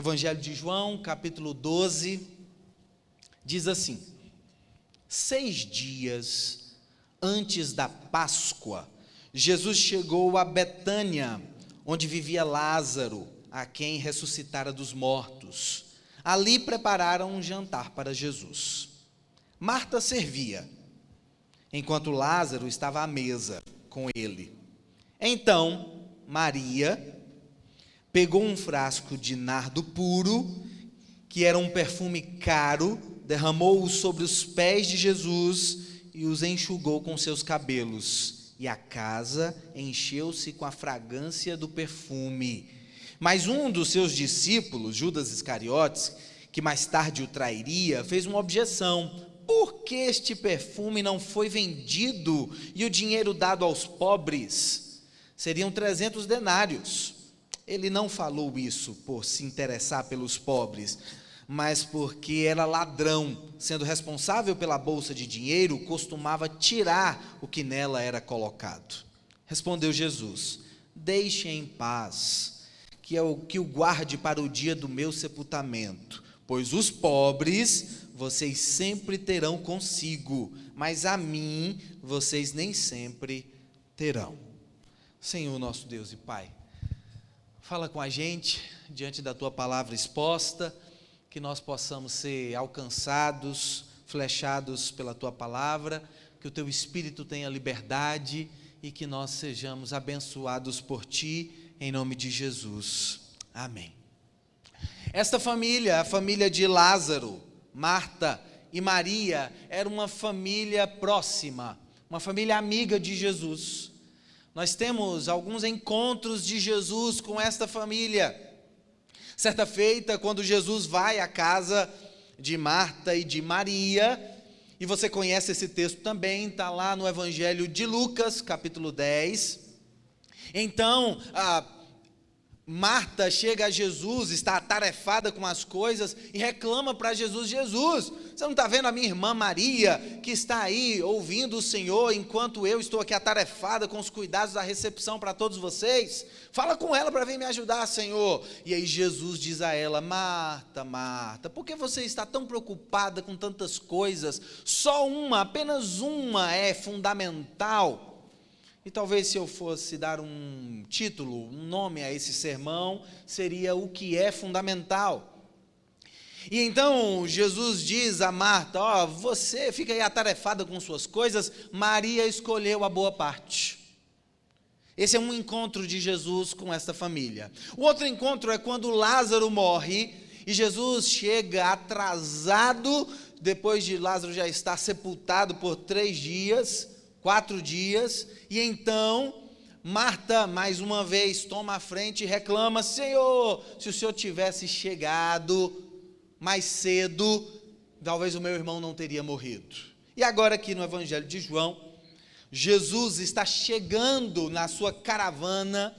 Evangelho de João, capítulo 12, diz assim: Seis dias antes da Páscoa, Jesus chegou a Betânia, onde vivia Lázaro, a quem ressuscitara dos mortos. Ali prepararam um jantar para Jesus. Marta servia, enquanto Lázaro estava à mesa com ele. Então, Maria pegou um frasco de nardo puro, que era um perfume caro, derramou-o sobre os pés de Jesus e os enxugou com seus cabelos. E a casa encheu-se com a fragrância do perfume. Mas um dos seus discípulos, Judas Iscariotes, que mais tarde o trairia, fez uma objeção. Por que este perfume não foi vendido e o dinheiro dado aos pobres? Seriam 300 denários. Ele não falou isso por se interessar pelos pobres, mas porque era ladrão, sendo responsável pela bolsa de dinheiro, costumava tirar o que nela era colocado. Respondeu Jesus: Deixe em paz, que é o que o guarde para o dia do meu sepultamento, pois os pobres vocês sempre terão consigo, mas a mim vocês nem sempre terão. Senhor nosso Deus e Pai, Fala com a gente diante da tua palavra exposta, que nós possamos ser alcançados, flechados pela tua palavra, que o teu espírito tenha liberdade e que nós sejamos abençoados por ti, em nome de Jesus. Amém. Esta família, a família de Lázaro, Marta e Maria, era uma família próxima, uma família amiga de Jesus. Nós temos alguns encontros de Jesus com esta família. Certa feita, quando Jesus vai à casa de Marta e de Maria, e você conhece esse texto também, está lá no Evangelho de Lucas, capítulo 10. Então, a Marta chega a Jesus, está atarefada com as coisas e reclama para Jesus: Jesus, você não está vendo a minha irmã Maria, que está aí ouvindo o Senhor, enquanto eu estou aqui atarefada com os cuidados da recepção para todos vocês? Fala com ela para vir me ajudar, Senhor. E aí Jesus diz a ela: Marta, Marta, por que você está tão preocupada com tantas coisas? Só uma, apenas uma é fundamental. E talvez se eu fosse dar um título, um nome a esse sermão, seria o que é fundamental. E então Jesus diz a Marta: Ó, oh, você fica aí atarefada com suas coisas, Maria escolheu a boa parte. Esse é um encontro de Jesus com esta família. O outro encontro é quando Lázaro morre e Jesus chega atrasado, depois de Lázaro já estar sepultado por três dias quatro dias, e então Marta, mais uma vez, toma a frente e reclama: Senhor, se o Senhor tivesse chegado mais cedo, talvez o meu irmão não teria morrido. E agora, aqui no Evangelho de João, Jesus está chegando na sua caravana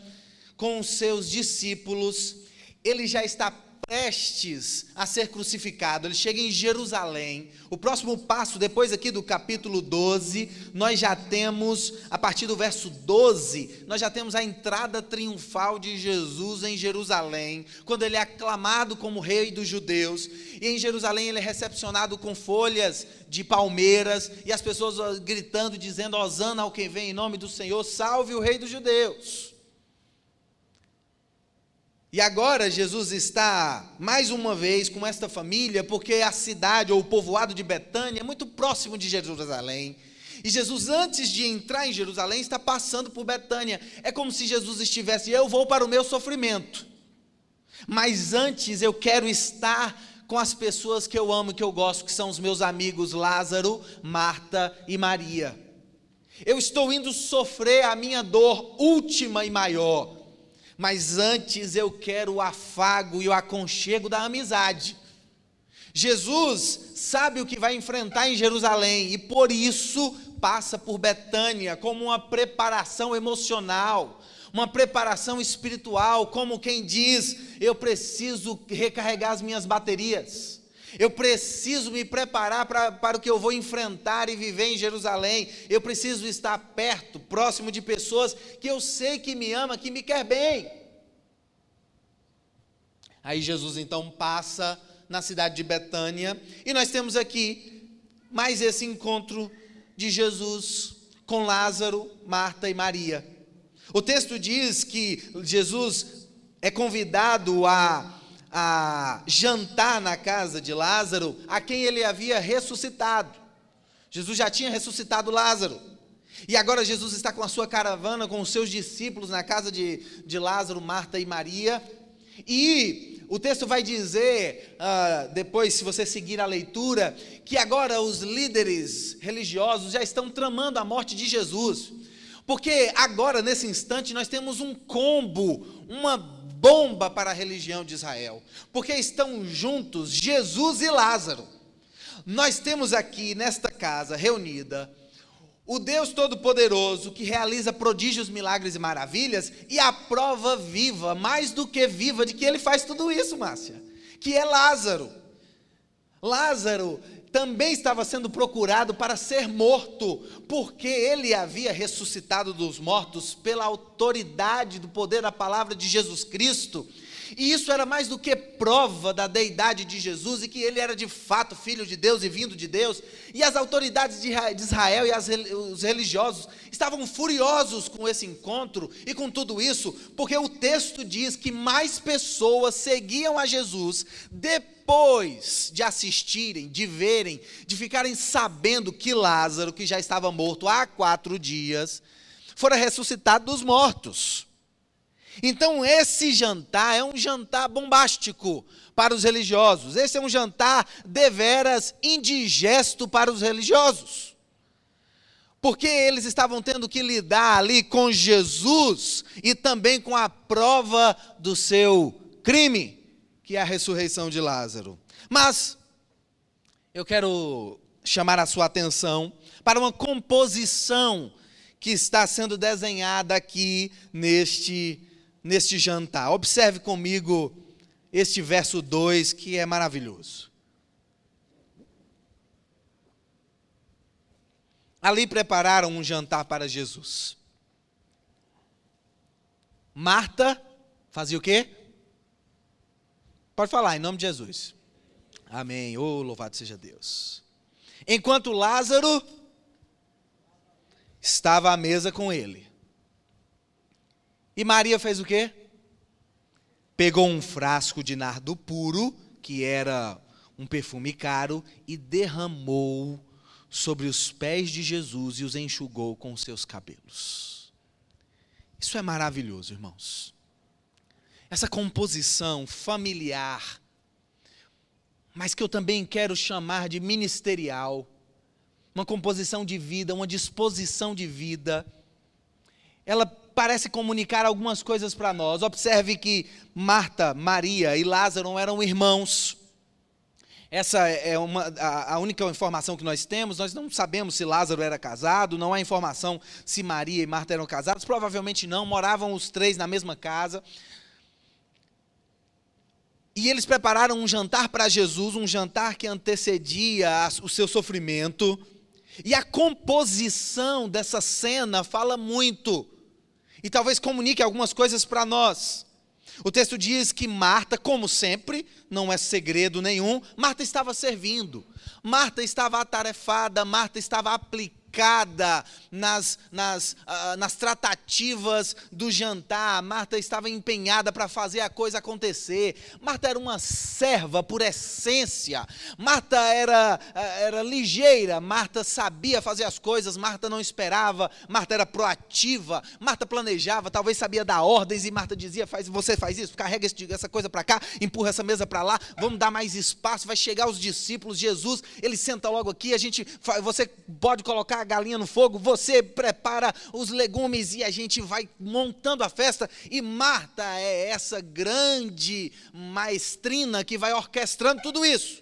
com os seus discípulos, ele já está prestes a ser crucificado, ele chega em Jerusalém. O próximo passo, depois aqui do capítulo 12, nós já temos, a partir do verso 12, nós já temos a entrada triunfal de Jesus em Jerusalém, quando ele é aclamado como rei dos judeus. E em Jerusalém ele é recepcionado com folhas de palmeiras e as pessoas gritando, dizendo: Hosana ao quem vem em nome do Senhor, salve o rei dos judeus. E agora Jesus está mais uma vez com esta família, porque a cidade ou o povoado de Betânia é muito próximo de Jerusalém. E Jesus, antes de entrar em Jerusalém, está passando por Betânia. É como se Jesus estivesse, eu vou para o meu sofrimento. Mas antes eu quero estar com as pessoas que eu amo, que eu gosto, que são os meus amigos Lázaro, Marta e Maria. Eu estou indo sofrer a minha dor última e maior mas antes eu quero o afago e o aconchego da amizade. Jesus sabe o que vai enfrentar em Jerusalém e por isso passa por Betânia como uma preparação emocional, uma preparação espiritual, como quem diz: eu preciso recarregar as minhas baterias. Eu preciso me preparar para, para o que eu vou enfrentar e viver em Jerusalém. Eu preciso estar perto, próximo de pessoas que eu sei que me ama, que me quer bem. Aí Jesus então passa na cidade de Betânia e nós temos aqui mais esse encontro de Jesus com Lázaro, Marta e Maria. O texto diz que Jesus é convidado a, a jantar na casa de Lázaro, a quem ele havia ressuscitado. Jesus já tinha ressuscitado Lázaro. E agora Jesus está com a sua caravana, com os seus discípulos na casa de, de Lázaro, Marta e Maria. E o texto vai dizer, uh, depois, se você seguir a leitura, que agora os líderes religiosos já estão tramando a morte de Jesus. Porque agora, nesse instante, nós temos um combo, uma bomba para a religião de Israel. Porque estão juntos Jesus e Lázaro. Nós temos aqui nesta casa reunida o Deus Todo-Poderoso que realiza prodígios, milagres e maravilhas, e a prova viva, mais do que viva, de que ele faz tudo isso, Márcia, que é Lázaro. Lázaro também estava sendo procurado para ser morto, porque ele havia ressuscitado dos mortos pela autoridade do poder da palavra de Jesus Cristo. E isso era mais do que prova da deidade de Jesus e que ele era de fato filho de Deus e vindo de Deus. E as autoridades de Israel e as, os religiosos estavam furiosos com esse encontro e com tudo isso, porque o texto diz que mais pessoas seguiam a Jesus depois de assistirem, de verem, de ficarem sabendo que Lázaro, que já estava morto há quatro dias, fora ressuscitado dos mortos. Então, esse jantar é um jantar bombástico para os religiosos. Esse é um jantar deveras indigesto para os religiosos. Porque eles estavam tendo que lidar ali com Jesus e também com a prova do seu crime, que é a ressurreição de Lázaro. Mas eu quero chamar a sua atenção para uma composição que está sendo desenhada aqui neste neste jantar. Observe comigo este verso 2 que é maravilhoso. Ali prepararam um jantar para Jesus. Marta fazia o quê? Pode falar, em nome de Jesus. Amém. Oh, louvado seja Deus. Enquanto Lázaro estava à mesa com ele. E Maria fez o quê? Pegou um frasco de nardo puro, que era um perfume caro, e derramou sobre os pés de Jesus e os enxugou com seus cabelos. Isso é maravilhoso, irmãos. Essa composição familiar, mas que eu também quero chamar de ministerial, uma composição de vida, uma disposição de vida, ela parece comunicar algumas coisas para nós. Observe que Marta, Maria e Lázaro eram irmãos. Essa é uma, a, a, única informação que nós temos. Nós não sabemos se Lázaro era casado, não há informação se Maria e Marta eram casados. Provavelmente não, moravam os três na mesma casa. E eles prepararam um jantar para Jesus, um jantar que antecedia o seu sofrimento. E a composição dessa cena fala muito e talvez comunique algumas coisas para nós. O texto diz que Marta, como sempre, não é segredo nenhum, Marta estava servindo, Marta estava atarefada, Marta estava aplicando implicada nas, nas, uh, nas tratativas do jantar. Marta estava empenhada para fazer a coisa acontecer. Marta era uma serva por essência. Marta era, uh, era ligeira. Marta sabia fazer as coisas. Marta não esperava. Marta era proativa. Marta planejava. Talvez sabia dar ordens. E Marta dizia: faz, Você faz isso, carrega essa coisa para cá, empurra essa mesa para lá. Vamos dar mais espaço. Vai chegar os discípulos. Jesus, ele senta logo aqui. A gente, você pode colocar a galinha no fogo, você prepara os legumes e a gente vai montando a festa. E Marta é essa grande maestrina que vai orquestrando tudo isso.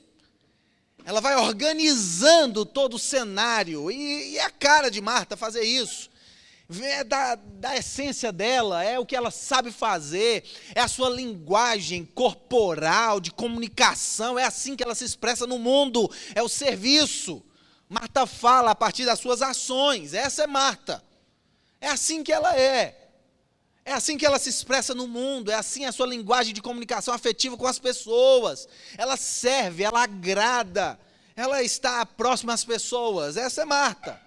Ela vai organizando todo o cenário. E, e é a cara de Marta fazer isso é da, da essência dela, é o que ela sabe fazer, é a sua linguagem corporal, de comunicação, é assim que ela se expressa no mundo, é o serviço. Marta fala a partir das suas ações. Essa é Marta. É assim que ela é. É assim que ela se expressa no mundo, é assim a sua linguagem de comunicação afetiva com as pessoas. Ela serve, ela agrada, ela está próxima às pessoas. Essa é Marta.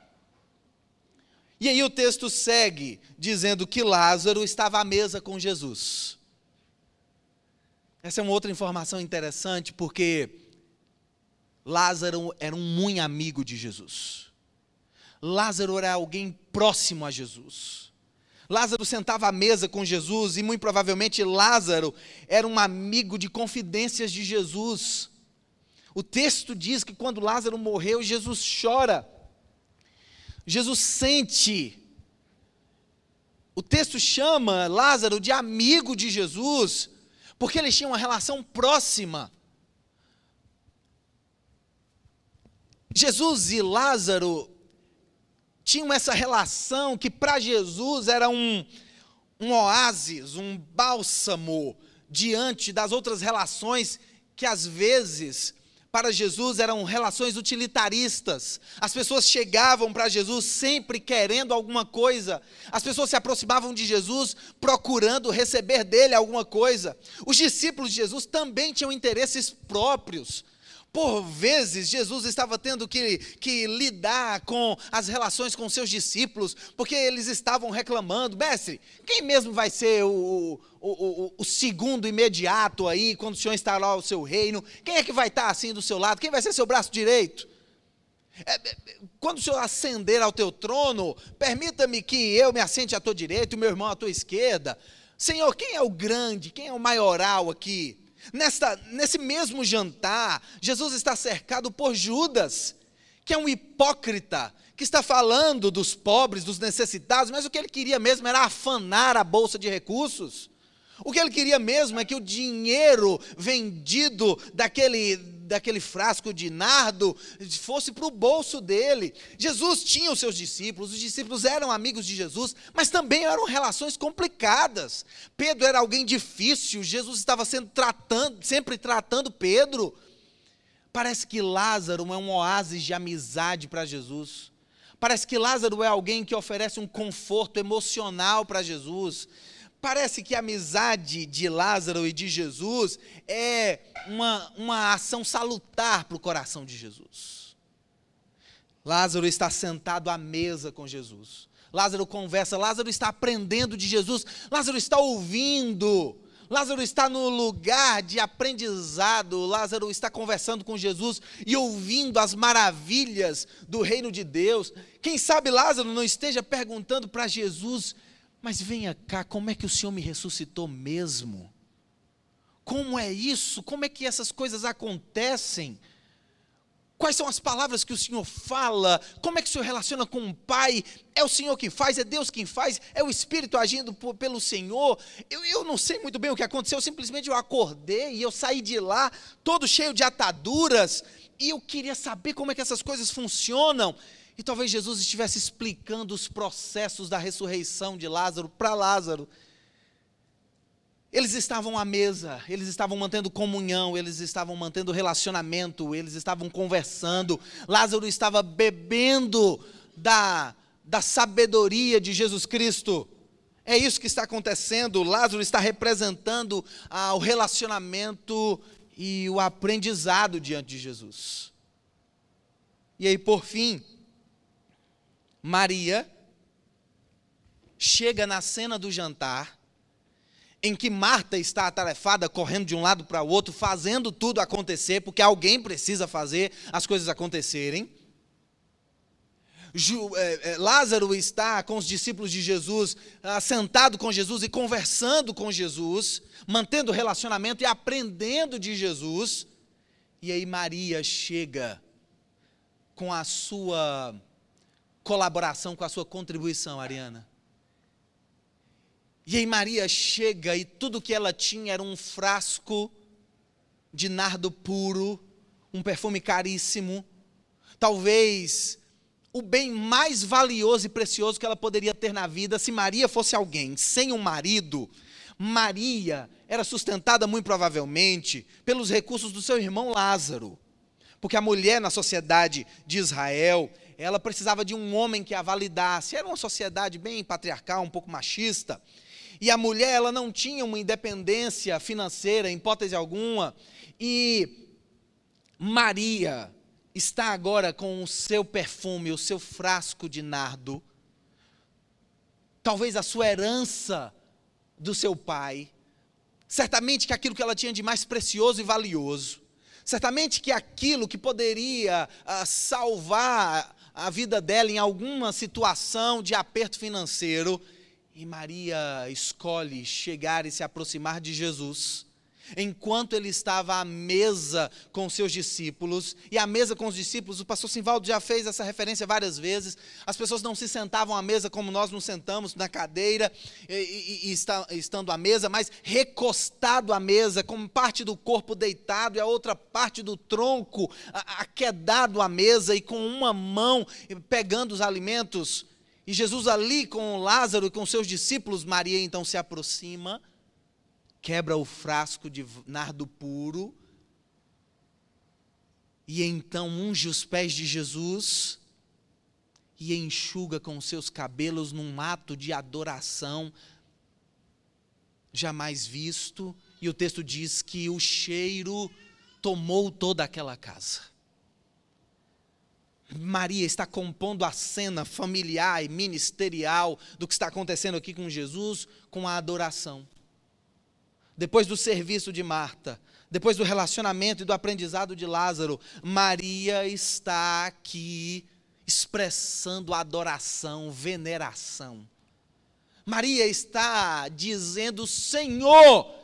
E aí o texto segue dizendo que Lázaro estava à mesa com Jesus. Essa é uma outra informação interessante, porque Lázaro era um muito amigo de Jesus. Lázaro era alguém próximo a Jesus. Lázaro sentava à mesa com Jesus e muito provavelmente Lázaro era um amigo de confidências de Jesus. O texto diz que quando Lázaro morreu, Jesus chora. Jesus sente. O texto chama Lázaro de amigo de Jesus, porque eles tinham uma relação próxima. Jesus e Lázaro tinham essa relação que para Jesus era um, um oásis, um bálsamo diante das outras relações que às vezes para Jesus eram relações utilitaristas. As pessoas chegavam para Jesus sempre querendo alguma coisa. As pessoas se aproximavam de Jesus procurando receber dele alguma coisa. Os discípulos de Jesus também tinham interesses próprios. Por vezes, Jesus estava tendo que, que lidar com as relações com seus discípulos, porque eles estavam reclamando: mestre, quem mesmo vai ser o, o, o, o segundo imediato aí, quando o senhor instalar o seu reino? Quem é que vai estar assim do seu lado? Quem vai ser seu braço direito? É, é quando o senhor ascender ao teu trono, permita-me que eu me assente à tua direita e o meu irmão à tua esquerda. Senhor, quem é o grande, quem é o maioral aqui? Nesta, nesse mesmo jantar, Jesus está cercado por Judas, que é um hipócrita, que está falando dos pobres, dos necessitados, mas o que ele queria mesmo era afanar a bolsa de recursos. O que ele queria mesmo é que o dinheiro vendido daquele, daquele frasco de nardo fosse para o bolso dele. Jesus tinha os seus discípulos, os discípulos eram amigos de Jesus, mas também eram relações complicadas. Pedro era alguém difícil, Jesus estava sendo tratando, sempre tratando Pedro. Parece que Lázaro é um oásis de amizade para Jesus. Parece que Lázaro é alguém que oferece um conforto emocional para Jesus. Parece que a amizade de Lázaro e de Jesus é uma, uma ação salutar para o coração de Jesus. Lázaro está sentado à mesa com Jesus. Lázaro conversa, Lázaro está aprendendo de Jesus, Lázaro está ouvindo, Lázaro está no lugar de aprendizado, Lázaro está conversando com Jesus e ouvindo as maravilhas do reino de Deus. Quem sabe Lázaro não esteja perguntando para Jesus: mas venha cá, como é que o Senhor me ressuscitou mesmo? Como é isso? Como é que essas coisas acontecem? Quais são as palavras que o Senhor fala? Como é que o Senhor relaciona com o Pai? É o Senhor quem faz? É Deus quem faz? É o Espírito agindo por, pelo Senhor? Eu, eu não sei muito bem o que aconteceu, simplesmente eu acordei e eu saí de lá todo cheio de ataduras e eu queria saber como é que essas coisas funcionam. E talvez Jesus estivesse explicando os processos da ressurreição de Lázaro para Lázaro. Eles estavam à mesa, eles estavam mantendo comunhão, eles estavam mantendo relacionamento, eles estavam conversando. Lázaro estava bebendo da, da sabedoria de Jesus Cristo. É isso que está acontecendo. Lázaro está representando ah, o relacionamento e o aprendizado diante de Jesus. E aí, por fim, Maria chega na cena do jantar, em que Marta está atarefada, correndo de um lado para o outro, fazendo tudo acontecer, porque alguém precisa fazer as coisas acontecerem. É, é, Lázaro está com os discípulos de Jesus, ah, sentado com Jesus e conversando com Jesus, mantendo relacionamento e aprendendo de Jesus. E aí Maria chega com a sua colaboração, com a sua contribuição, Ariana. E aí Maria chega e tudo que ela tinha era um frasco de nardo puro, um perfume caríssimo, talvez o bem mais valioso e precioso que ela poderia ter na vida. Se Maria fosse alguém sem um marido, Maria era sustentada muito provavelmente pelos recursos do seu irmão Lázaro. Porque a mulher na sociedade de Israel, ela precisava de um homem que a validasse. Era uma sociedade bem patriarcal, um pouco machista. E a mulher, ela não tinha uma independência financeira, em hipótese alguma. E Maria está agora com o seu perfume, o seu frasco de nardo. Talvez a sua herança do seu pai. Certamente que aquilo que ela tinha de mais precioso e valioso. Certamente que aquilo que poderia ah, salvar a vida dela em alguma situação de aperto financeiro. E Maria escolhe chegar e se aproximar de Jesus enquanto ele estava à mesa com seus discípulos, e à mesa com os discípulos, o pastor Simvaldo já fez essa referência várias vezes, as pessoas não se sentavam à mesa como nós nos sentamos, na cadeira, e, e, e está, estando à mesa, mas recostado à mesa, como parte do corpo deitado, e a outra parte do tronco aquedado à mesa, e com uma mão pegando os alimentos, e Jesus ali com Lázaro e com seus discípulos, Maria então se aproxima, quebra o frasco de nardo puro e então unge os pés de Jesus e enxuga com seus cabelos num ato de adoração jamais visto, e o texto diz que o cheiro tomou toda aquela casa. Maria está compondo a cena familiar e ministerial do que está acontecendo aqui com Jesus, com a adoração depois do serviço de Marta, depois do relacionamento e do aprendizado de Lázaro, Maria está aqui expressando adoração, veneração. Maria está dizendo: Senhor,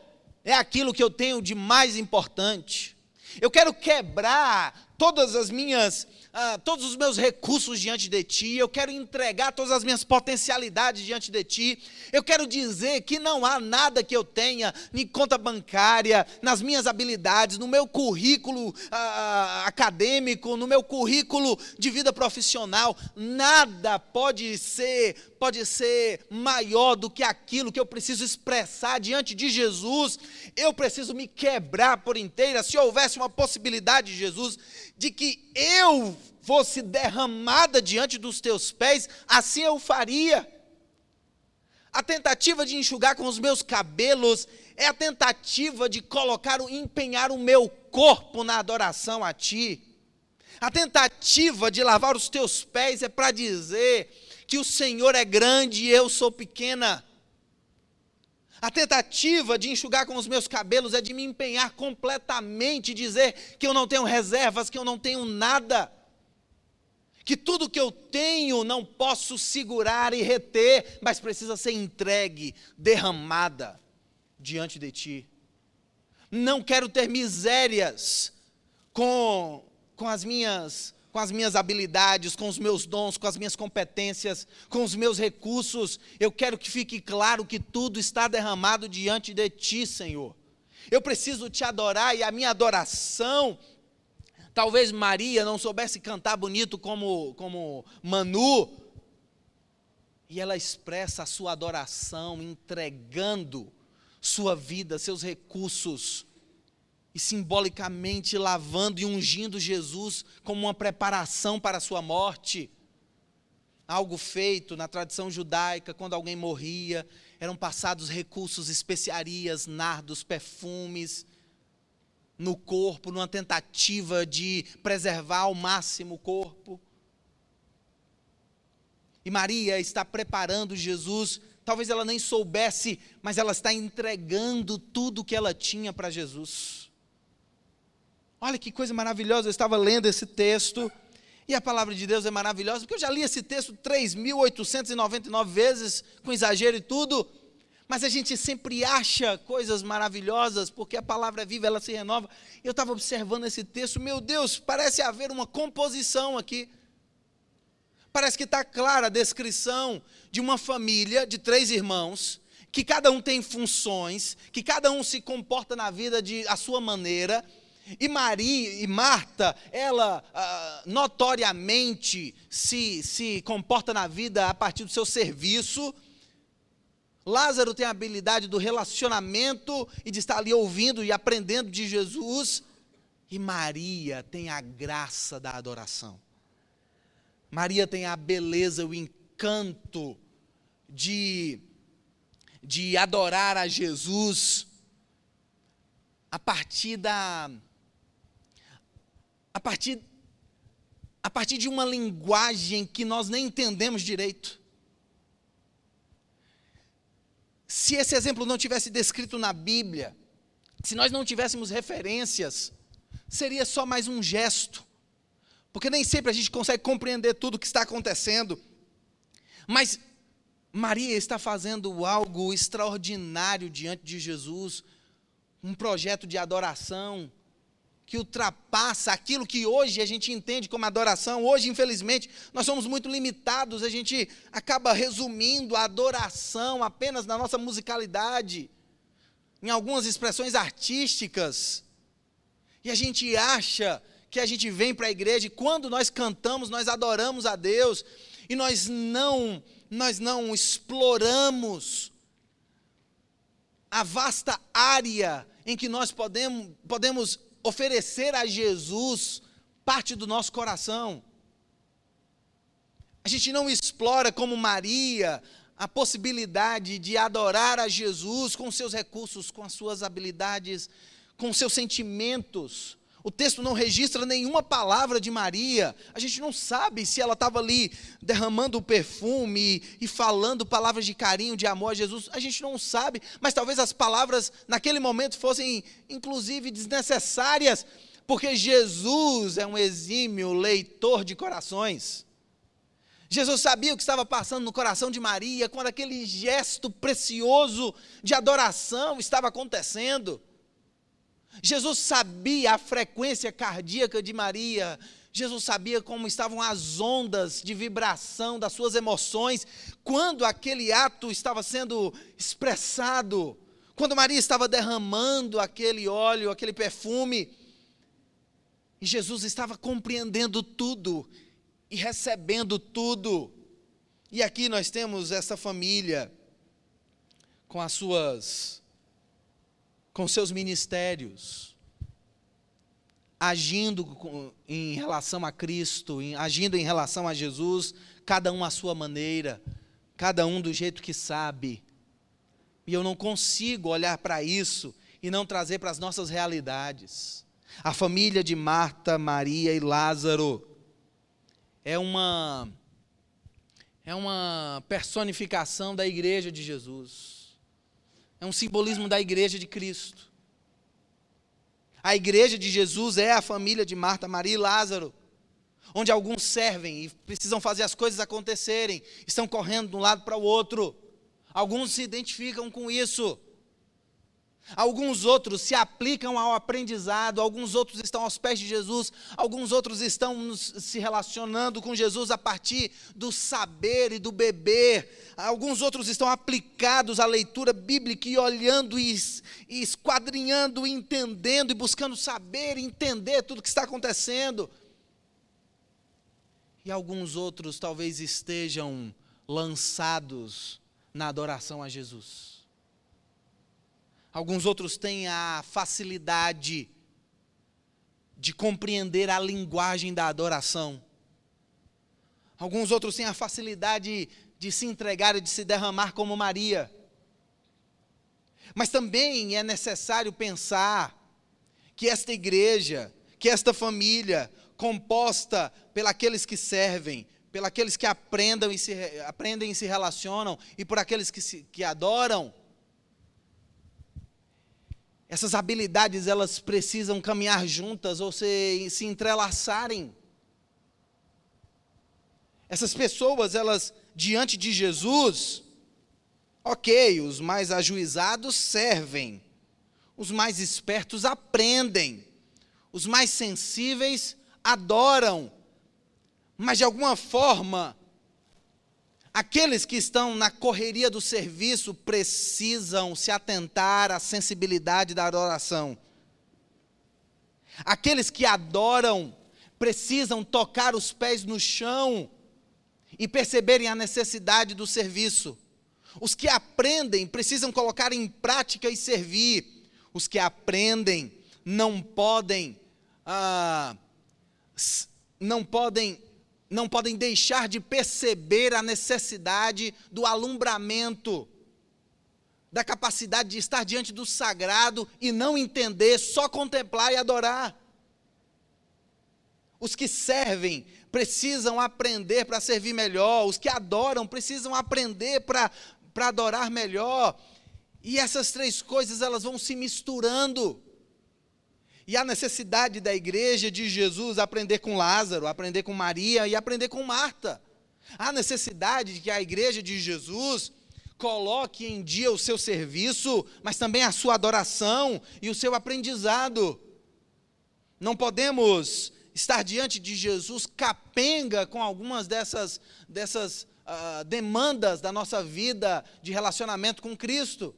é aquilo que eu tenho de mais importante. Eu quero quebrar todas as minhas ah, todos os meus recursos diante de ti, eu quero entregar todas as minhas potencialidades diante de ti. Eu quero dizer que não há nada que eu tenha em conta bancária, nas minhas habilidades, no meu currículo ah, acadêmico, no meu currículo de vida profissional, nada pode ser pode ser maior do que aquilo que eu preciso expressar diante de Jesus. Eu preciso me quebrar por inteira. Se houvesse uma possibilidade, Jesus, de que eu fosse derramada diante dos teus pés, assim eu faria. A tentativa de enxugar com os meus cabelos é a tentativa de colocar, empenhar o meu corpo na adoração a ti. A tentativa de lavar os teus pés é para dizer que o Senhor é grande e eu sou pequena. A tentativa de enxugar com os meus cabelos é de me empenhar completamente, dizer que eu não tenho reservas, que eu não tenho nada, que tudo que eu tenho não posso segurar e reter, mas precisa ser entregue, derramada diante de Ti. Não quero ter misérias com, com as minhas com as minhas habilidades, com os meus dons, com as minhas competências, com os meus recursos. Eu quero que fique claro que tudo está derramado diante de Ti, Senhor. Eu preciso te adorar e a minha adoração. Talvez Maria não soubesse cantar bonito como, como Manu, e ela expressa a sua adoração entregando sua vida, seus recursos, e simbolicamente lavando e ungindo Jesus como uma preparação para a sua morte. Algo feito na tradição judaica, quando alguém morria, eram passados recursos, especiarias, nardos, perfumes no corpo, numa tentativa de preservar ao máximo o corpo. E Maria está preparando Jesus, talvez ela nem soubesse, mas ela está entregando tudo o que ela tinha para Jesus. Olha que coisa maravilhosa, eu estava lendo esse texto, e a palavra de Deus é maravilhosa, porque eu já li esse texto 3.899 vezes, com exagero e tudo, mas a gente sempre acha coisas maravilhosas, porque a palavra é viva, ela se renova. Eu estava observando esse texto, meu Deus, parece haver uma composição aqui. Parece que está clara a descrição de uma família de três irmãos, que cada um tem funções, que cada um se comporta na vida de a sua maneira, e Maria e Marta, ela ah, notoriamente se, se comporta na vida a partir do seu serviço. Lázaro tem a habilidade do relacionamento e de estar ali ouvindo e aprendendo de Jesus. E Maria tem a graça da adoração. Maria tem a beleza, o encanto de de adorar a Jesus a partir da a partir a partir de uma linguagem que nós nem entendemos direito. Se esse exemplo não tivesse descrito na Bíblia, se nós não tivéssemos referências, seria só mais um gesto, porque nem sempre a gente consegue compreender tudo o que está acontecendo. Mas Maria está fazendo algo extraordinário diante de Jesus, um projeto de adoração que ultrapassa aquilo que hoje a gente entende como adoração. Hoje, infelizmente, nós somos muito limitados, a gente acaba resumindo a adoração apenas na nossa musicalidade, em algumas expressões artísticas. E a gente acha que a gente vem para a igreja e quando nós cantamos, nós adoramos a Deus e nós não nós não exploramos a vasta área em que nós podemos, podemos oferecer a Jesus parte do nosso coração. A gente não explora como Maria a possibilidade de adorar a Jesus com seus recursos, com as suas habilidades, com seus sentimentos, o texto não registra nenhuma palavra de Maria. A gente não sabe se ela estava ali derramando o perfume e, falando palavras de carinho, de amor a Jesus. A gente não sabe, mas talvez as palavras naquele momento fossem, inclusive, desnecessárias, porque Jesus é um exímio leitor de corações. Jesus sabia o que estava passando no coração de Maria quando aquele gesto precioso de adoração estava acontecendo. Jesus sabia a frequência cardíaca de Maria, Jesus sabia como estavam as ondas de vibração das suas emoções quando aquele ato estava sendo expressado, quando Maria estava derramando aquele óleo, aquele perfume. E Jesus estava compreendendo tudo e recebendo tudo. E aqui nós temos essa família com as suas com seus ministérios, agindo em relação a Cristo, agindo em relação a Jesus, cada um à sua maneira, cada um do jeito que sabe. E eu não consigo olhar para isso e não trazer para as nossas realidades. A família de Marta, Maria e Lázaro é uma é uma personificação da igreja de Jesus. É um simbolismo da igreja de Cristo. A igreja de Jesus é a família de Marta, Maria e Lázaro, onde alguns servem e precisam fazer as coisas acontecerem, estão correndo de um lado para o outro. Alguns se identificam com isso. Alguns outros se aplicam ao aprendizado, alguns outros estão aos pés de Jesus, alguns outros estão se relacionando com Jesus a partir do saber e do beber, alguns outros estão aplicados à leitura bíblica e olhando e, e esquadrinhando, entendendo e buscando saber e entender tudo o que está acontecendo. E alguns outros talvez estejam lançados na adoração a Jesus. Alguns outros têm a facilidade de compreender a linguagem da adoração. Alguns outros têm a facilidade de se entregar e de se derramar como Maria. Mas também é necessário pensar que esta igreja, que esta família, composta pelos que servem, pelos que aprendam e se, aprendem e se relacionam, e por aqueles que, se, que adoram, essas habilidades elas precisam caminhar juntas ou se, se entrelaçarem. Essas pessoas, elas diante de Jesus, ok, os mais ajuizados servem, os mais espertos aprendem, os mais sensíveis adoram, mas de alguma forma Aqueles que estão na correria do serviço precisam se atentar à sensibilidade da adoração. Aqueles que adoram precisam tocar os pés no chão e perceberem a necessidade do serviço. Os que aprendem precisam colocar em prática e servir. Os que aprendem não podem, ah, não podem não podem deixar de perceber a necessidade do alumbramento, da capacidade de estar diante do sagrado e não entender, só contemplar e adorar. Os que servem precisam aprender para servir melhor, os que adoram precisam aprender para adorar melhor. E essas três coisas elas vão se misturando. E a necessidade da igreja de Jesus aprender com Lázaro, aprender com Maria e aprender com Marta. Há necessidade de que a igreja de Jesus coloque em dia o seu serviço, mas também a sua adoração e o seu aprendizado. Não podemos estar diante de Jesus capenga com algumas dessas, dessas uh, demandas da nossa vida de relacionamento com Cristo.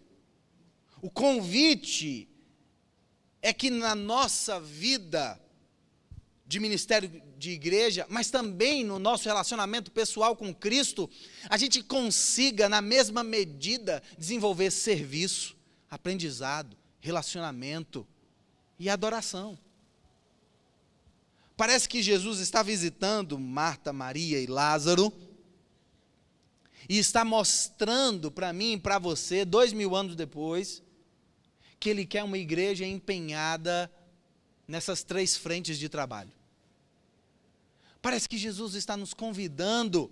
O convite é que na nossa vida de ministério de igreja, mas também no nosso relacionamento pessoal com Cristo, a gente consiga, na mesma medida, desenvolver serviço, aprendizado, relacionamento e adoração. Parece que Jesus está visitando Marta, Maria e Lázaro e está mostrando para mim e para você, dois mil anos depois, que Ele quer uma igreja empenhada nessas três frentes de trabalho. Parece que Jesus está nos convidando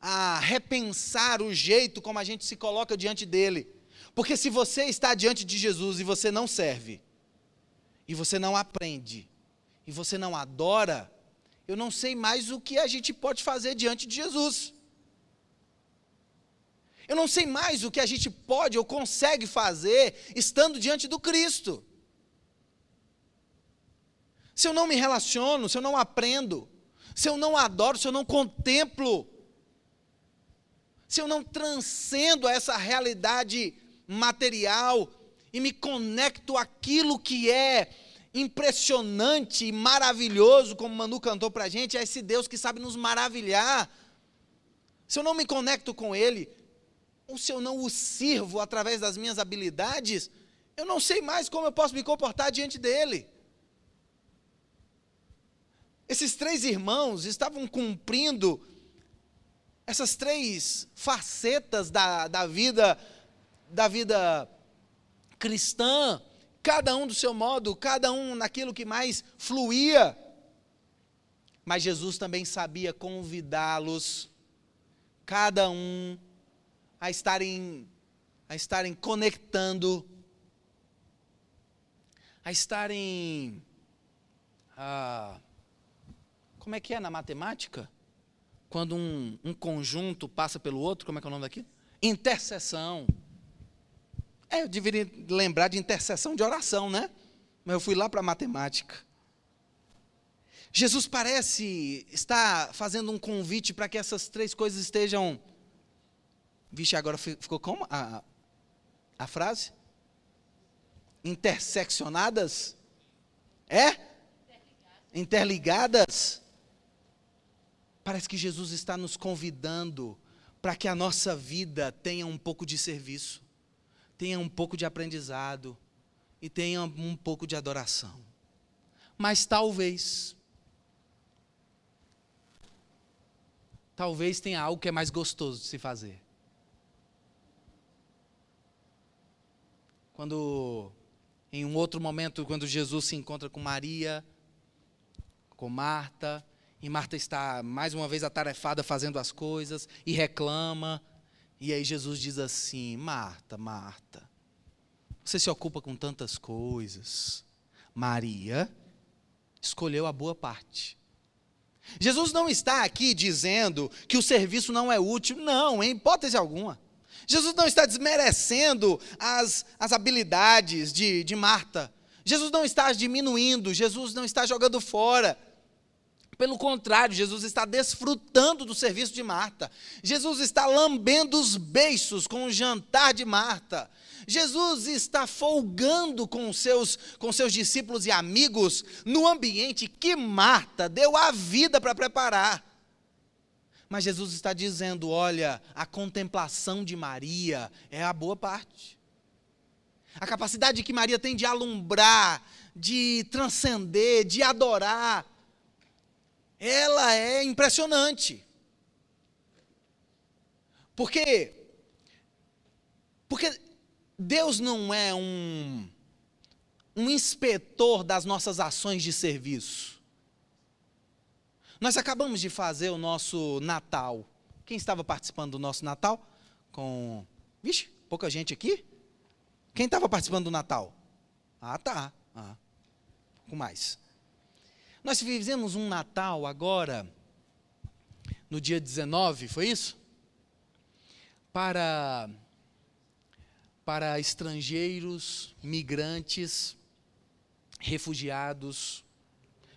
a repensar o jeito como a gente se coloca diante dele. Porque se você está diante de Jesus e você não serve, e você não aprende, e você não adora, eu não sei mais o que a gente pode fazer diante de Jesus. Eu não sei mais o que a gente pode ou consegue fazer estando diante do Cristo. Se eu não me relaciono, se eu não aprendo, se eu não adoro, se eu não contemplo, se eu não transcendo essa realidade material e me conecto àquilo que é impressionante e maravilhoso, como Manu cantou para a gente, é esse Deus que sabe nos maravilhar. Se eu não me conecto com Ele, ou se eu não o sirvo através das minhas habilidades, eu não sei mais como eu posso me comportar diante dEle. Esses três irmãos estavam cumprindo essas três facetas da, da vida da vida cristã, cada um do seu modo, cada um naquilo que mais fluía. Mas Jesus também sabia convidá-los, cada um, a estarem, a estarem conectando, a estarem. Ah, como é que é na matemática? Quando um, um conjunto passa pelo outro, como é que é o nome daquilo? Intercessão. É, eu deveria lembrar de intercessão de oração, né? Mas eu fui lá para a matemática. Jesus parece estar fazendo um convite para que essas três coisas estejam. Vixe, agora ficou como a, a frase? Interseccionadas? É? Interligadas. Interligadas. Parece que Jesus está nos convidando para que a nossa vida tenha um pouco de serviço, tenha um pouco de aprendizado e tenha um pouco de adoração. Mas talvez, talvez tenha algo que é mais gostoso de se fazer. Quando, em um outro momento, quando Jesus se encontra com Maria, com Marta, e Marta está mais uma vez atarefada fazendo as coisas e reclama. E aí Jesus diz assim: Marta, Marta, você se ocupa com tantas coisas. Maria escolheu a boa parte. Jesus não está aqui dizendo que o serviço não é útil, não, em hipótese alguma. Jesus não está desmerecendo as, as habilidades de, de Marta. Jesus não está diminuindo, Jesus não está jogando fora. Pelo contrário, Jesus está desfrutando do serviço de Marta. Jesus está lambendo os beiços com o jantar de Marta. Jesus está folgando com seus, com seus discípulos e amigos no ambiente que Marta deu a vida para preparar. Mas Jesus está dizendo: olha, a contemplação de Maria é a boa parte. A capacidade que Maria tem de alumbrar, de transcender, de adorar ela é impressionante. Por quê? Porque Deus não é um, um inspetor das nossas ações de serviço. Nós acabamos de fazer o nosso Natal. Quem estava participando do nosso Natal? Com. Vixe, pouca gente aqui? Quem estava participando do Natal? Ah, tá. Ah, com mais. Nós fizemos um Natal agora, no dia 19, foi isso? Para, para estrangeiros, migrantes, refugiados,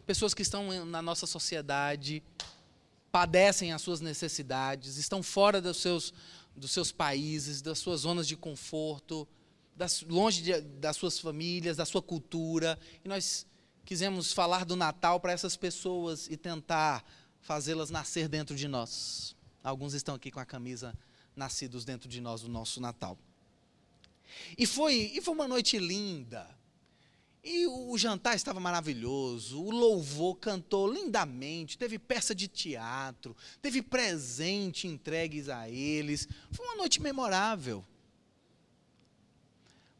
pessoas que estão na nossa sociedade, padecem as suas necessidades, estão fora dos seus, dos seus países, das suas zonas de conforto, das, longe de, das suas famílias, da sua cultura. E nós quisemos falar do Natal para essas pessoas e tentar fazê-las nascer dentro de nós. Alguns estão aqui com a camisa Nascidos dentro de nós do nosso Natal. E foi, e foi uma noite linda. E o jantar estava maravilhoso, o louvor cantou lindamente, teve peça de teatro, teve presente entregues a eles. Foi uma noite memorável.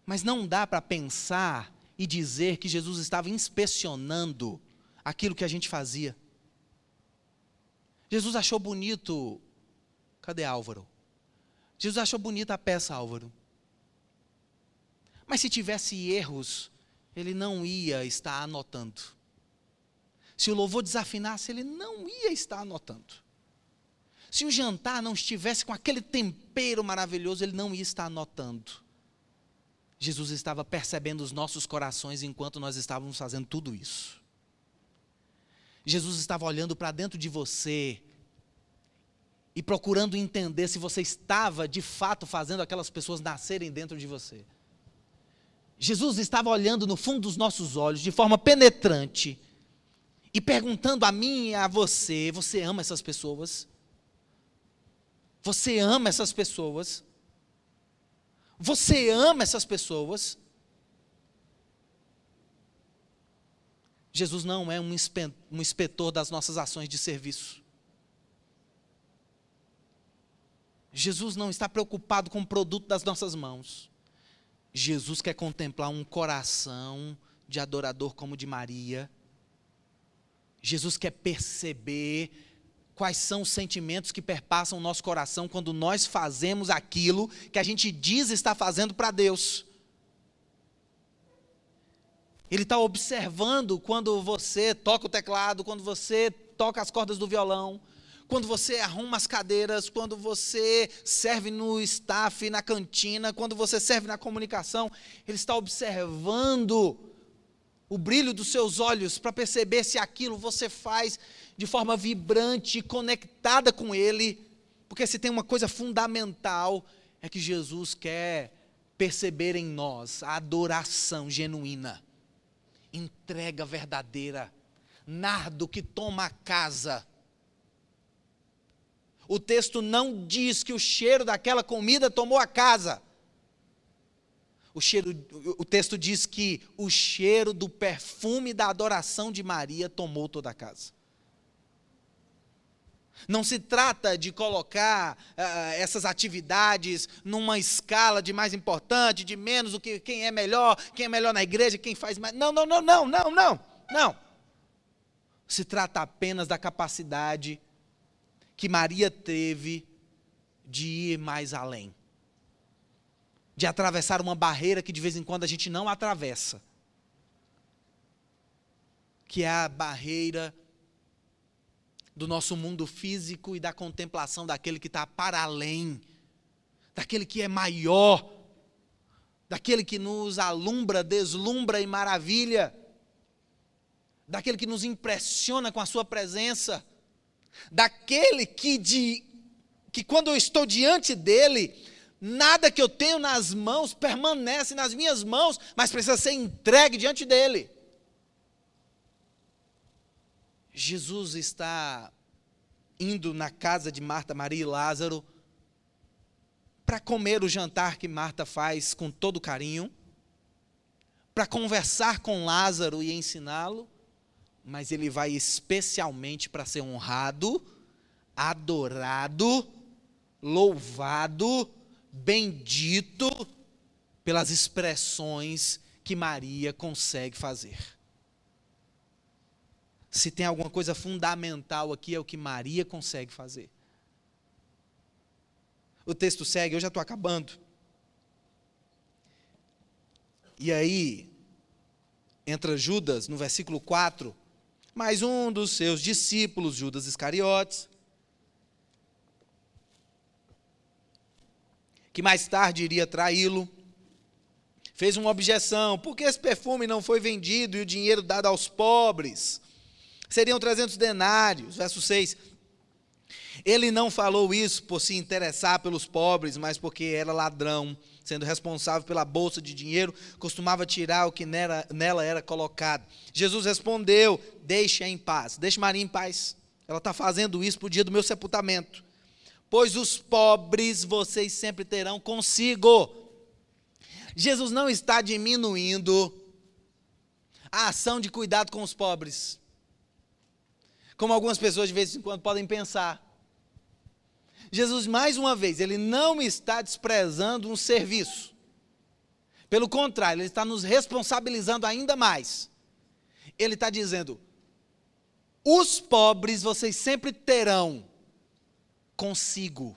Mas não dá para pensar e dizer que Jesus estava inspecionando aquilo que a gente fazia. Jesus achou bonito. Cadê Álvaro? Jesus achou bonita a peça, Álvaro. Mas se tivesse erros, ele não ia estar anotando. Se o louvor desafinasse, ele não ia estar anotando. Se o jantar não estivesse com aquele tempero maravilhoso, ele não ia estar anotando. Jesus estava percebendo os nossos corações enquanto nós estávamos fazendo tudo isso. Jesus estava olhando para dentro de você e procurando entender se você estava de fato fazendo aquelas pessoas nascerem dentro de você. Jesus estava olhando no fundo dos nossos olhos de forma penetrante e perguntando a mim e a você: você ama essas pessoas? Você ama essas pessoas? Você ama essas pessoas? Jesus não é um inspetor das nossas ações de serviço. Jesus não está preocupado com o produto das nossas mãos. Jesus quer contemplar um coração de adorador como o de Maria. Jesus quer perceber quais são os sentimentos que perpassam o nosso coração quando nós fazemos aquilo que a gente diz estar fazendo para Deus. Ele está observando quando você toca o teclado, quando você toca as cordas do violão, quando você arruma as cadeiras, quando você serve no staff, na cantina, quando você serve na comunicação, Ele está observando o brilho dos seus olhos para perceber se aquilo você faz de forma vibrante, conectada com Ele, porque se tem uma coisa fundamental é que Jesus quer perceber em nós a adoração genuína, entrega verdadeira, nardo que toma a casa o texto não diz que o cheiro daquela comida tomou a casa. O, cheiro, o texto diz que o cheiro do perfume da adoração de Maria tomou toda a casa. Não se trata de colocar uh, essas atividades numa escala de mais importante, de menos, o que, quem é melhor, quem é melhor na igreja, quem faz mais. Não, não, não, não, não, não, não. Se trata apenas da capacidade que Maria teve de ir mais além, de atravessar uma barreira que de vez em quando a gente não atravessa, que é a barreira do nosso mundo físico e da contemplação daquele que está para além, daquele que é maior, daquele que nos alumbra, deslumbra e maravilha, daquele que nos impressiona com a sua presença daquele que, de, que quando eu estou diante dele, nada que eu tenho nas mãos permanece nas minhas mãos, mas precisa ser entregue diante dele. Jesus está indo na casa de Marta, Maria e Lázaro para comer o jantar que Marta faz com todo carinho, para conversar com Lázaro e ensiná-lo mas ele vai especialmente para ser honrado, adorado, louvado, bendito pelas expressões que Maria consegue fazer. Se tem alguma coisa fundamental aqui, é o que Maria consegue fazer. O texto segue, eu já estou acabando. E aí, entra Judas, no versículo 4, mais um dos seus discípulos, Judas Iscariotes, que mais tarde iria traí-lo, fez uma objeção: por que esse perfume não foi vendido e o dinheiro dado aos pobres? Seriam 300 denários. Verso 6. Ele não falou isso por se interessar pelos pobres, mas porque era ladrão, sendo responsável pela bolsa de dinheiro, costumava tirar o que nela, nela era colocado. Jesus respondeu: Deixe-a em paz, deixe Maria em paz. Ela está fazendo isso para o dia do meu sepultamento. Pois os pobres vocês sempre terão consigo. Jesus não está diminuindo a ação de cuidado com os pobres. Como algumas pessoas de vez em quando podem pensar. Jesus, mais uma vez, ele não está desprezando um serviço. Pelo contrário, ele está nos responsabilizando ainda mais. Ele está dizendo: os pobres vocês sempre terão consigo.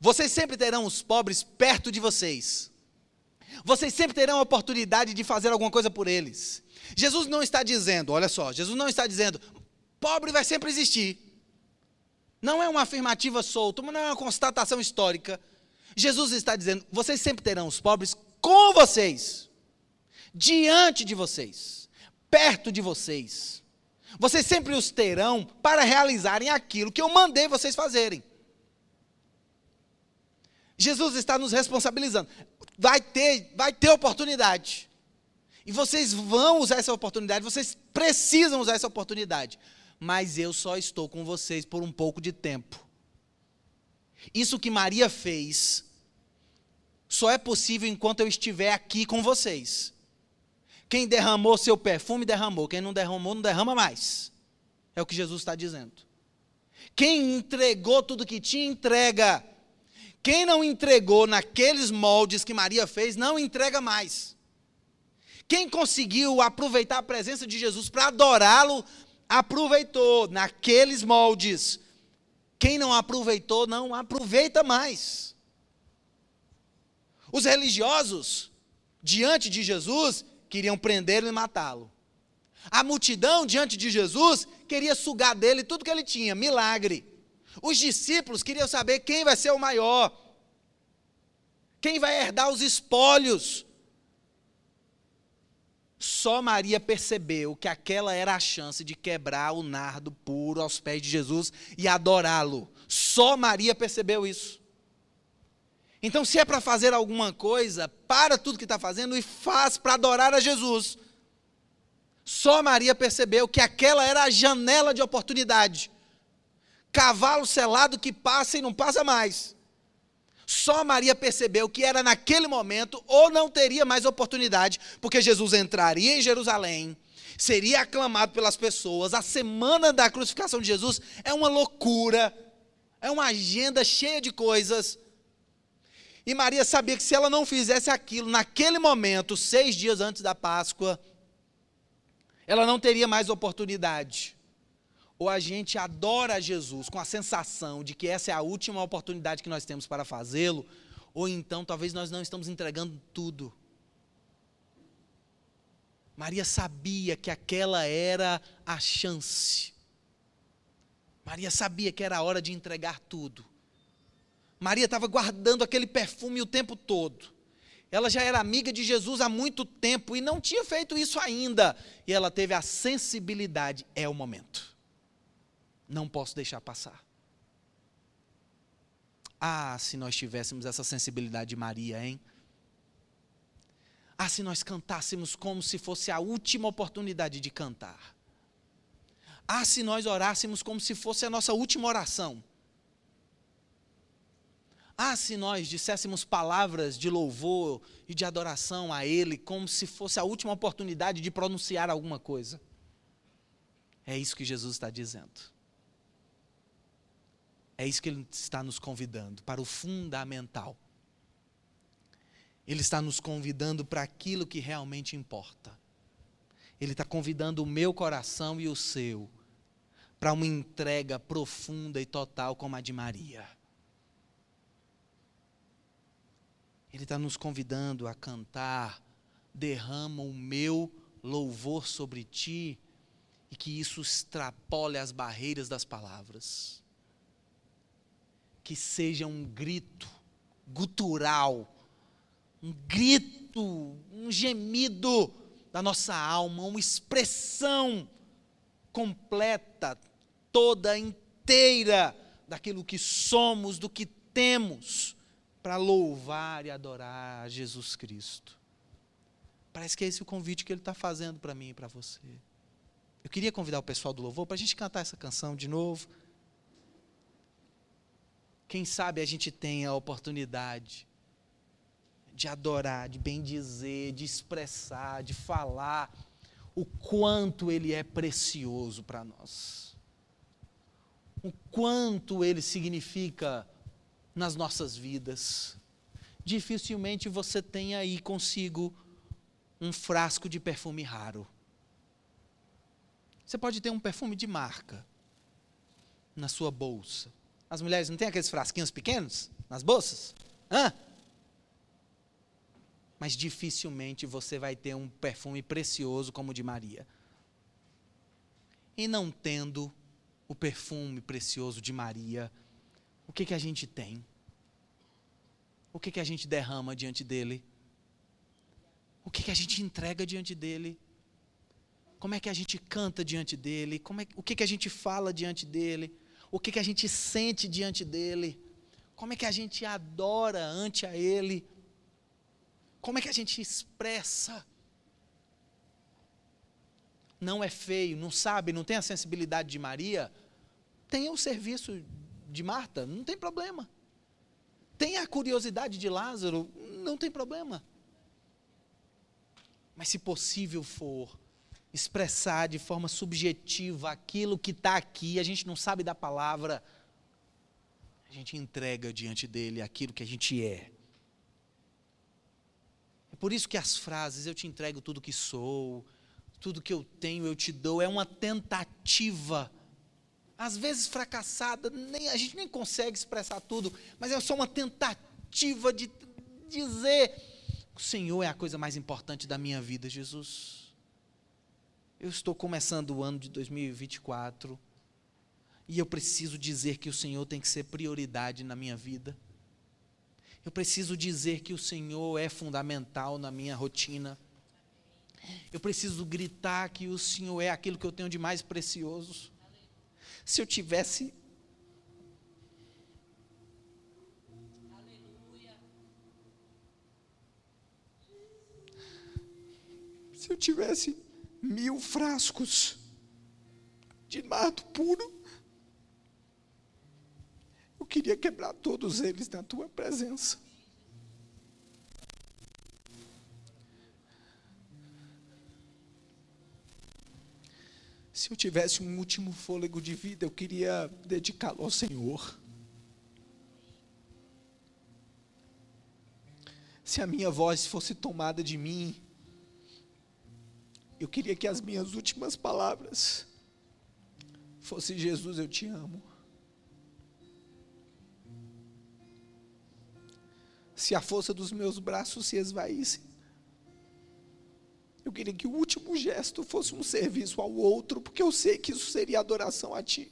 Vocês sempre terão os pobres perto de vocês. Vocês sempre terão a oportunidade de fazer alguma coisa por eles. Jesus não está dizendo, olha só, Jesus não está dizendo, pobre vai sempre existir. Não é uma afirmativa solta, não é uma constatação histórica. Jesus está dizendo: vocês sempre terão os pobres com vocês, diante de vocês, perto de vocês. Vocês sempre os terão para realizarem aquilo que eu mandei vocês fazerem. Jesus está nos responsabilizando. Vai ter, vai ter oportunidade. E vocês vão usar essa oportunidade, vocês precisam usar essa oportunidade mas eu só estou com vocês por um pouco de tempo. Isso que Maria fez só é possível enquanto eu estiver aqui com vocês. Quem derramou seu perfume, derramou. Quem não derramou, não derrama mais. É o que Jesus está dizendo. Quem entregou tudo que tinha, entrega. Quem não entregou naqueles moldes que Maria fez, não entrega mais. Quem conseguiu aproveitar a presença de Jesus para adorá-lo aproveitou naqueles moldes. Quem não aproveitou, não aproveita mais. Os religiosos, diante de Jesus, queriam prendê-lo e matá-lo. A multidão, diante de Jesus, queria sugar dele tudo que ele tinha, milagre. Os discípulos queriam saber quem vai ser o maior, quem vai herdar os espólios. Só Maria percebeu que aquela era a chance de quebrar o nardo puro aos pés de Jesus e adorá-lo. Só Maria percebeu isso. Então, se é para fazer alguma coisa, para tudo que está fazendo e faz para adorar a Jesus. Só Maria percebeu que aquela era a janela de oportunidade. Cavalo selado que passa e não passa mais. Só Maria percebeu que era naquele momento ou não teria mais oportunidade, porque Jesus entraria em Jerusalém, seria aclamado pelas pessoas. A semana da crucificação de Jesus é uma loucura, é uma agenda cheia de coisas. E Maria sabia que se ela não fizesse aquilo naquele momento, seis dias antes da Páscoa, ela não teria mais oportunidade ou a gente adora Jesus com a sensação de que essa é a última oportunidade que nós temos para fazê-lo, ou então talvez nós não estamos entregando tudo. Maria sabia que aquela era a chance. Maria sabia que era a hora de entregar tudo. Maria estava guardando aquele perfume o tempo todo. Ela já era amiga de Jesus há muito tempo e não tinha feito isso ainda. E ela teve a sensibilidade: é o momento. Não posso deixar passar. Ah, se nós tivéssemos essa sensibilidade de Maria, hein? Ah, se nós cantássemos como se fosse a última oportunidade de cantar. Ah, se nós orássemos como se fosse a nossa última oração. Ah, se nós disséssemos palavras de louvor e de adoração a Ele, como se fosse a última oportunidade de pronunciar alguma coisa. É isso que Jesus está dizendo. É isso que ele está nos convidando, para o fundamental. Ele está nos convidando para aquilo que realmente importa. Ele está convidando o meu coração e o seu para uma entrega profunda e total como a de Maria. Ele está nos convidando a cantar, derrama o meu louvor sobre ti, e que isso extrapole as barreiras das palavras. Que seja um grito gutural, um grito, um gemido da nossa alma, uma expressão completa, toda inteira daquilo que somos, do que temos, para louvar e adorar a Jesus Cristo. Parece que é esse o convite que ele está fazendo para mim e para você. Eu queria convidar o pessoal do louvor para a gente cantar essa canção de novo. Quem sabe a gente tenha a oportunidade de adorar, de bendizer, de expressar, de falar o quanto Ele é precioso para nós. O quanto Ele significa nas nossas vidas. Dificilmente você tem aí consigo um frasco de perfume raro. Você pode ter um perfume de marca na sua bolsa. As mulheres não têm aqueles frasquinhos pequenos nas bolsas? Hã? mas dificilmente você vai ter um perfume precioso como o de Maria. E não tendo o perfume precioso de Maria, o que, que a gente tem? O que, que a gente derrama diante dele? O que, que a gente entrega diante dele? Como é que a gente canta diante dele? Como é, o que, que a gente fala diante dele? O que, que a gente sente diante dele? Como é que a gente adora ante a ele? Como é que a gente expressa? Não é feio, não sabe, não tem a sensibilidade de Maria? Tenha o serviço de Marta, não tem problema. Tenha a curiosidade de Lázaro, não tem problema. Mas se possível for, expressar de forma subjetiva aquilo que está aqui, a gente não sabe da palavra, a gente entrega diante dele aquilo que a gente é. É por isso que as frases, eu te entrego tudo que sou, tudo que eu tenho eu te dou, é uma tentativa, às vezes fracassada, nem, a gente nem consegue expressar tudo, mas é só uma tentativa de dizer: o Senhor é a coisa mais importante da minha vida, Jesus. Eu estou começando o ano de 2024 e eu preciso dizer que o Senhor tem que ser prioridade na minha vida. Eu preciso dizer que o Senhor é fundamental na minha rotina. Eu preciso gritar que o Senhor é aquilo que eu tenho de mais precioso. Se eu tivesse. Se eu tivesse mil frascos de mato puro, eu queria quebrar todos eles na tua presença. Se eu tivesse um último fôlego de vida, eu queria dedicá-lo ao Senhor. Se a minha voz fosse tomada de mim, eu queria que as minhas últimas palavras fossem: Jesus, eu te amo. se a força dos meus braços se esvaísse. Eu queria que o último gesto fosse um serviço ao outro, porque eu sei que isso seria adoração a Ti.